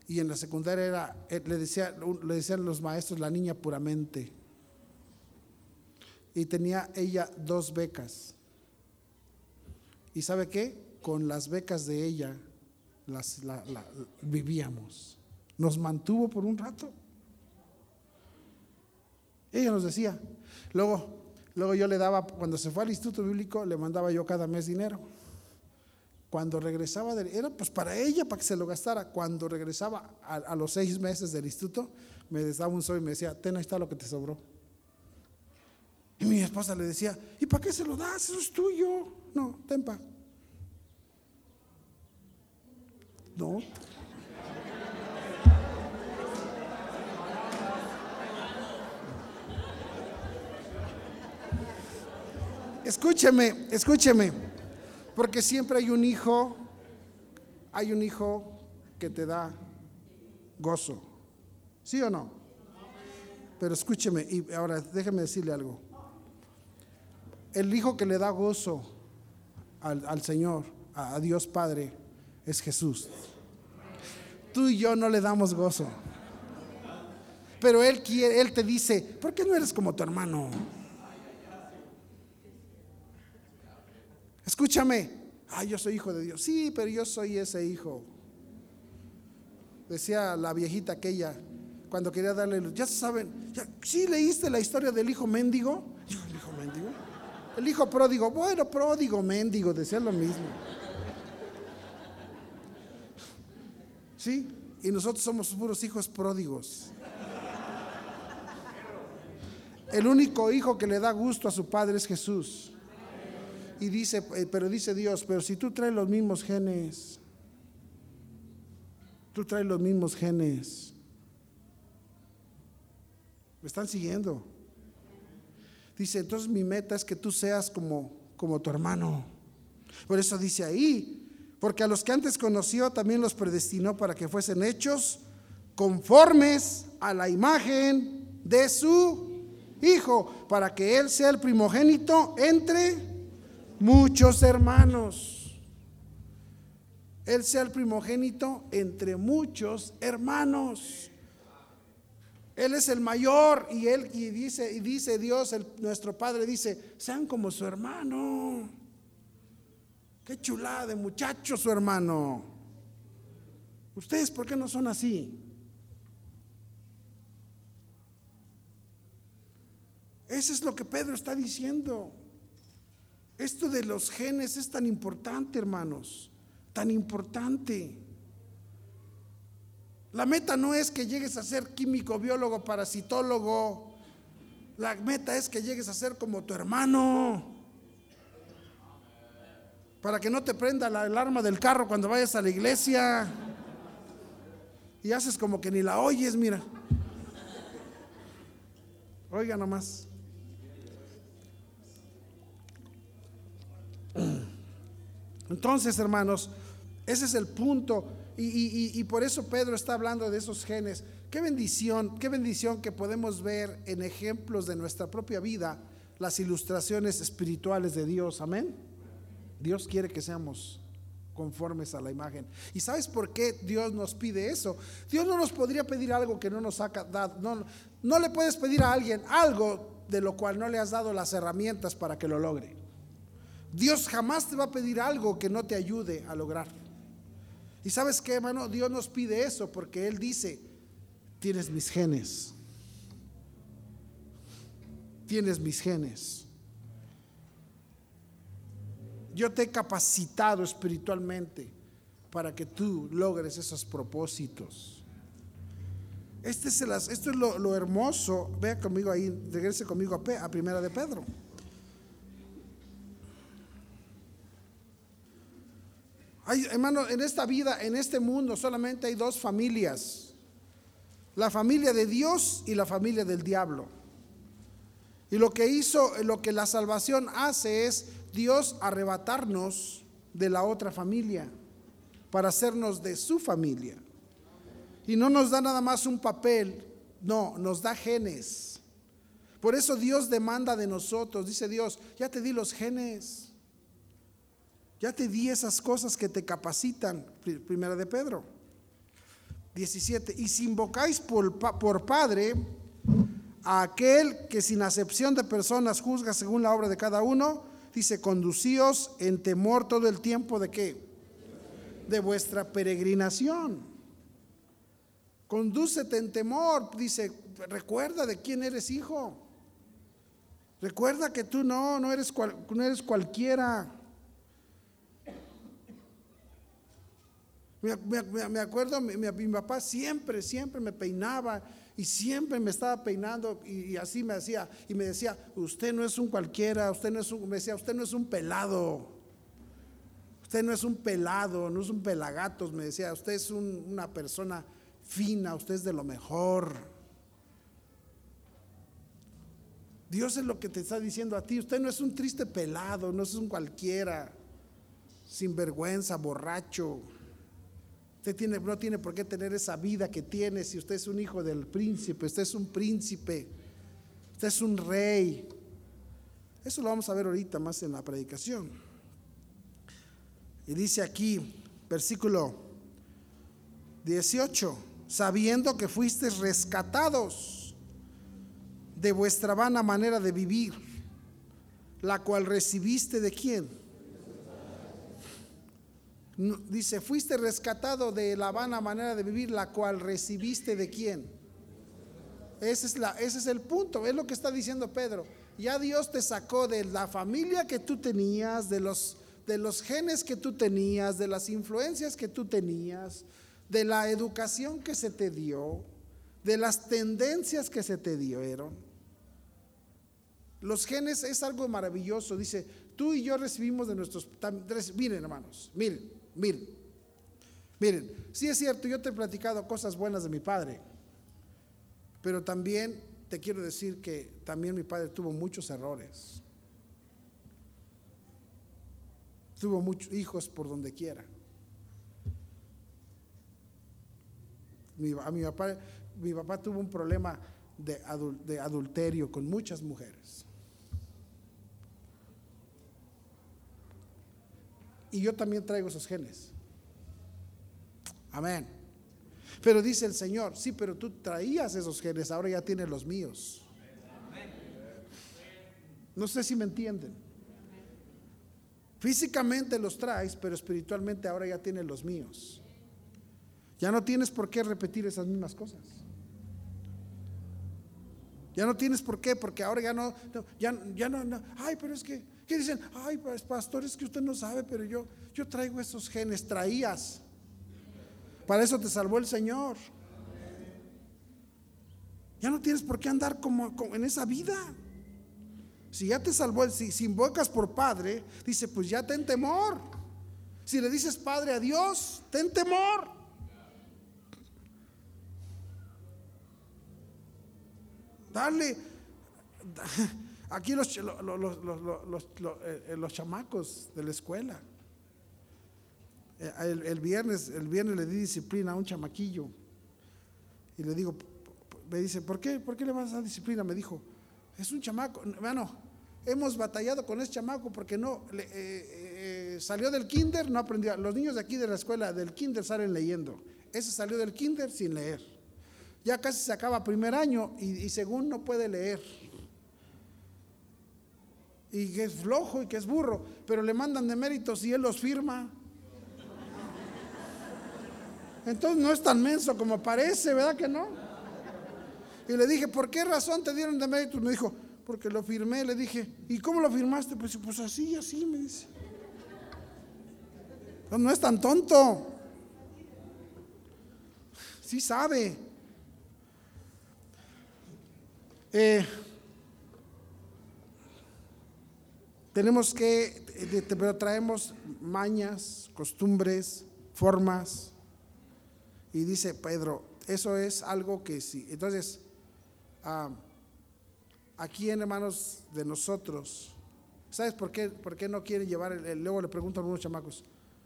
Y en la secundaria era, eh, le, decía, le decían los maestros la niña puramente. Y tenía ella dos becas. ¿Y sabe qué? Con las becas de ella las, vivíamos. Nos mantuvo por un rato. Ella nos decía, Luego, luego yo le daba, cuando se fue al instituto bíblico, le mandaba yo cada mes dinero. Cuando regresaba, era pues para ella, para que se lo gastara. Cuando regresaba a, los seis meses del instituto, me daba un sol y me decía, ten, ahí está lo que te sobró. Y mi esposa le decía, ¿y para qué se lo das? Eso es tuyo. No, ten pa. No, Escúcheme, escúcheme, porque siempre hay un hijo, hay un hijo que te da gozo. ¿Sí o no? Pero escúcheme, y ahora déjeme decirle algo. El hijo que le da gozo al, Señor, a, a Dios Padre, es Jesús. Tú y yo no le damos gozo. Pero Él quiere, Él te dice, ¿por qué no eres como tu hermano? Escúchame, ay, yo soy hijo de Dios. Sí, pero yo soy ese hijo. Decía la viejita aquella cuando quería darle luz. Ya saben, ya, ¿sí leíste la historia del hijo mendigo? ¿El hijo mendigo? El hijo pródigo, bueno, pródigo, mendigo, decía lo mismo. ¿Sí? Y nosotros somos puros hijos pródigos. El único hijo que le da gusto a su padre es Jesús. Y dice, eh, pero dice Dios, pero si tú traes los mismos genes, tú traes los mismos genes. ¿Me están siguiendo? Dice, entonces mi meta es que tú seas como, como tu hermano. Por eso dice ahí, porque a los que antes conoció también los predestinó para que fuesen hechos conformes a la imagen de su Hijo, para que Él sea el primogénito entre muchos hermanos. Él sea el primogénito entre muchos hermanos. Él es el mayor y él y dice y dice Dios, nuestro Padre dice, sean como su hermano. Qué chulada de muchacho su hermano. Ustedes, ¿por qué no son así? Eso es lo que Pedro está diciendo. Esto de los genes es tan importante, hermanos, tan importante. La meta no es que llegues a ser químico, biólogo, parasitólogo. La meta es que llegues a ser como tu hermano. Para que no te prenda la alarma del carro cuando vayas a la iglesia. Y haces como que ni la oyes, mira. Oiga nomás. Entonces, hermanos, ese es el punto. Y, por eso Pedro está hablando de esos genes. Qué bendición, qué bendición que podemos ver en ejemplos de nuestra propia vida las ilustraciones espirituales de Dios. Amén. Dios quiere que seamos conformes a la imagen. ¿Y sabes por qué Dios nos pide eso? Dios no nos podría pedir algo que no nos ha dado. No, no le puedes pedir a alguien algo de lo cual no le has dado las herramientas para que lo logre. Dios jamás te va a pedir algo que no te ayude a lograr. Y sabes qué, hermano, Dios nos pide eso porque Él dice, tienes mis genes. Tienes mis genes. Yo te he capacitado espiritualmente para que tú logres esos propósitos. Este es esto es lo, hermoso. Vea conmigo ahí, regrese conmigo a, Primera de Pedro. hermano, en esta vida, en este mundo, solamente hay dos familias. La familia de Dios y la familia del diablo. Y lo que hizo, lo que la salvación hace es Dios arrebatarnos de la otra familia para hacernos de su familia. Y no nos da nada más un papel, no, nos da genes. Por eso Dios demanda de nosotros, dice Dios, ya te di los genes. Ya te di esas cosas que te capacitan. Primera de Pedro. 17. Y si invocáis por, por Padre a aquel que sin acepción de personas juzga según la obra de cada uno, dice, conducíos en temor todo el tiempo de qué? De vuestra peregrinación. Condúcete en temor, dice, recuerda de quién eres hijo. Recuerda que tú no, no eres, no eres cualquiera. Me, acuerdo, mi, papá siempre, siempre me peinaba y siempre me estaba peinando y, así me hacía. Y me decía, usted no es un cualquiera, usted no es un, me decía, usted no es un pelado. Usted no es un pelado, no es un pelagatos, me decía, usted es una persona fina, usted es de lo mejor. Dios es lo que te está diciendo a ti, usted no es un triste pelado, no es un cualquiera, sinvergüenza, borracho. Usted no tiene por qué tener esa vida que tiene si usted es un hijo del príncipe, usted es un príncipe, usted es un rey. Eso lo vamos a ver ahorita más en la predicación. Y dice aquí, versículo 18, sabiendo que fuisteis rescatados de vuestra vana manera de vivir, la cual recibiste de quién? Dice, fuiste rescatado de la vana manera de vivir, la cual recibiste de quién. Ese es, la, ese es el punto, es lo que está diciendo Pedro. Ya Dios te sacó de la familia que tú tenías, de los, de los genes que tú tenías, de las influencias que tú tenías, de la educación que se te dio, de las tendencias que se te dieron. Los genes es algo maravilloso. Dice, tú y yo recibimos de nuestros... Miren hermanos, miren. Miren, miren, sí es cierto, yo te he platicado cosas buenas de mi padre, pero también te quiero decir que también mi padre tuvo muchos errores. Tuvo muchos hijos por donde quiera. Mi, mi papá, mi papá tuvo un problema de, de adulterio con muchas mujeres. Y yo también traigo esos genes. Amén. Pero dice el Señor, sí, pero tú traías esos genes, ahora ya tienes los míos. No sé si me entienden. Físicamente los traes, pero espiritualmente ahora ya tienes los míos. Ya no tienes por qué repetir esas mismas cosas. Ya no tienes por qué, porque ahora ya no, ya, ya no, no, ay, pero es que ¿Qué dicen? Ay, pastor, es que usted no sabe, pero yo, yo traigo esos genes, traías. Para eso te salvó el Señor. Ya no tienes por qué andar como, como en esa vida. Si ya te salvó, si, si invocas por Padre, dice, pues ya ten temor. Si le dices Padre a Dios, ten temor. Dale. Aquí los, los, los, eh, los, chamacos de la escuela. Eh, el, viernes, el viernes le di disciplina a un chamaquillo. Y le digo, me dice, ¿por qué? ¿Por qué le vas a dar disciplina? Me dijo, es un chamaco. Bueno, hemos batallado con ese chamaco porque no eh, eh, salió del kinder, no aprendió. Los niños de aquí de la escuela del kinder salen leyendo. Ese salió del kinder sin leer. Ya casi se acaba primer año y, según no puede leer. Y que es flojo y que es burro, pero le mandan de méritos y él los firma. Entonces no es tan menso como parece, ¿verdad que no? Y le dije, ¿por qué razón te dieron de méritos? Me dijo, porque lo firmé. Le dije, ¿y cómo lo firmaste? Pues, pues así, así, me dice. No, no es tan tonto. Sí sabe. Eh, tenemos que, pero traemos mañas, costumbres, formas. Y dice Pedro, eso es algo que sí. Entonces, ah, aquí en hermanos de nosotros, ¿sabes por qué, por qué no quieren llevar? Luego le pregunto a algunos chamacos,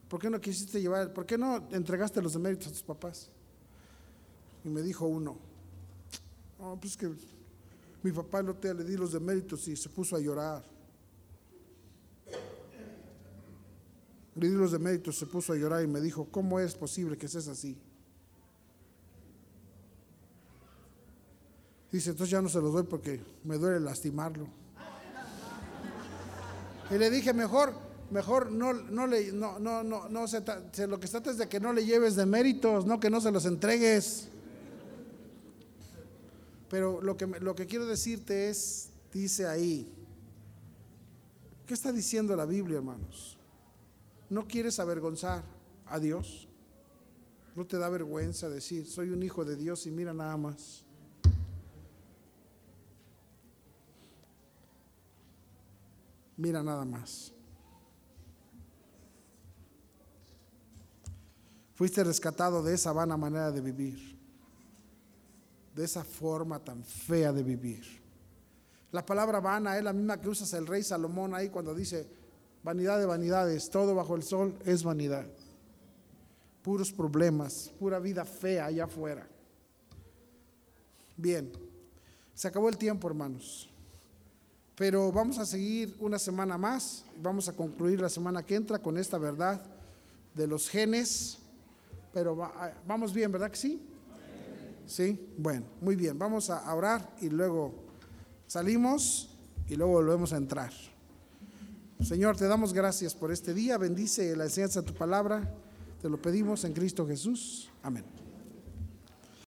¿por qué no quisiste llevar? ¿Por qué no entregaste los deméritos a tus papás? Y me dijo uno, no, pues que mi papá el otro le di los deméritos y se puso a llorar. Le di los deméritos, se puso a llorar y me dijo, ¿cómo es posible que seas así? Dice, entonces ya no se los doy porque me duele lastimarlo. Y le dije, mejor, mejor no, no le, no, no, no, no se, lo que trata es de que no le lleves de méritos, no que no se los entregues. Pero lo que, lo que quiero decirte es, dice ahí, ¿qué está diciendo la Biblia, hermanos? ¿No quieres avergonzar a Dios? ¿No te da vergüenza decir, soy un hijo de Dios y mira nada más? Mira nada más. Fuiste rescatado de esa vana manera de vivir, de esa forma tan fea de vivir. La palabra vana es la misma que usas el rey Salomón ahí cuando dice, vanidad de vanidades, todo bajo el sol es vanidad. Puros problemas, pura vida fea allá afuera. Bien, se acabó el tiempo, hermanos. Pero vamos a seguir una semana más, vamos a concluir la semana que entra con esta verdad de los genes. Pero ah, vamos bien, ¿verdad que sí? Sí, bueno, muy bien. Vamos a orar y luego salimos y luego volvemos a entrar. Señor, te damos gracias por este día. Bendice la enseñanza de tu palabra. Te lo pedimos en Cristo Jesús. Amén.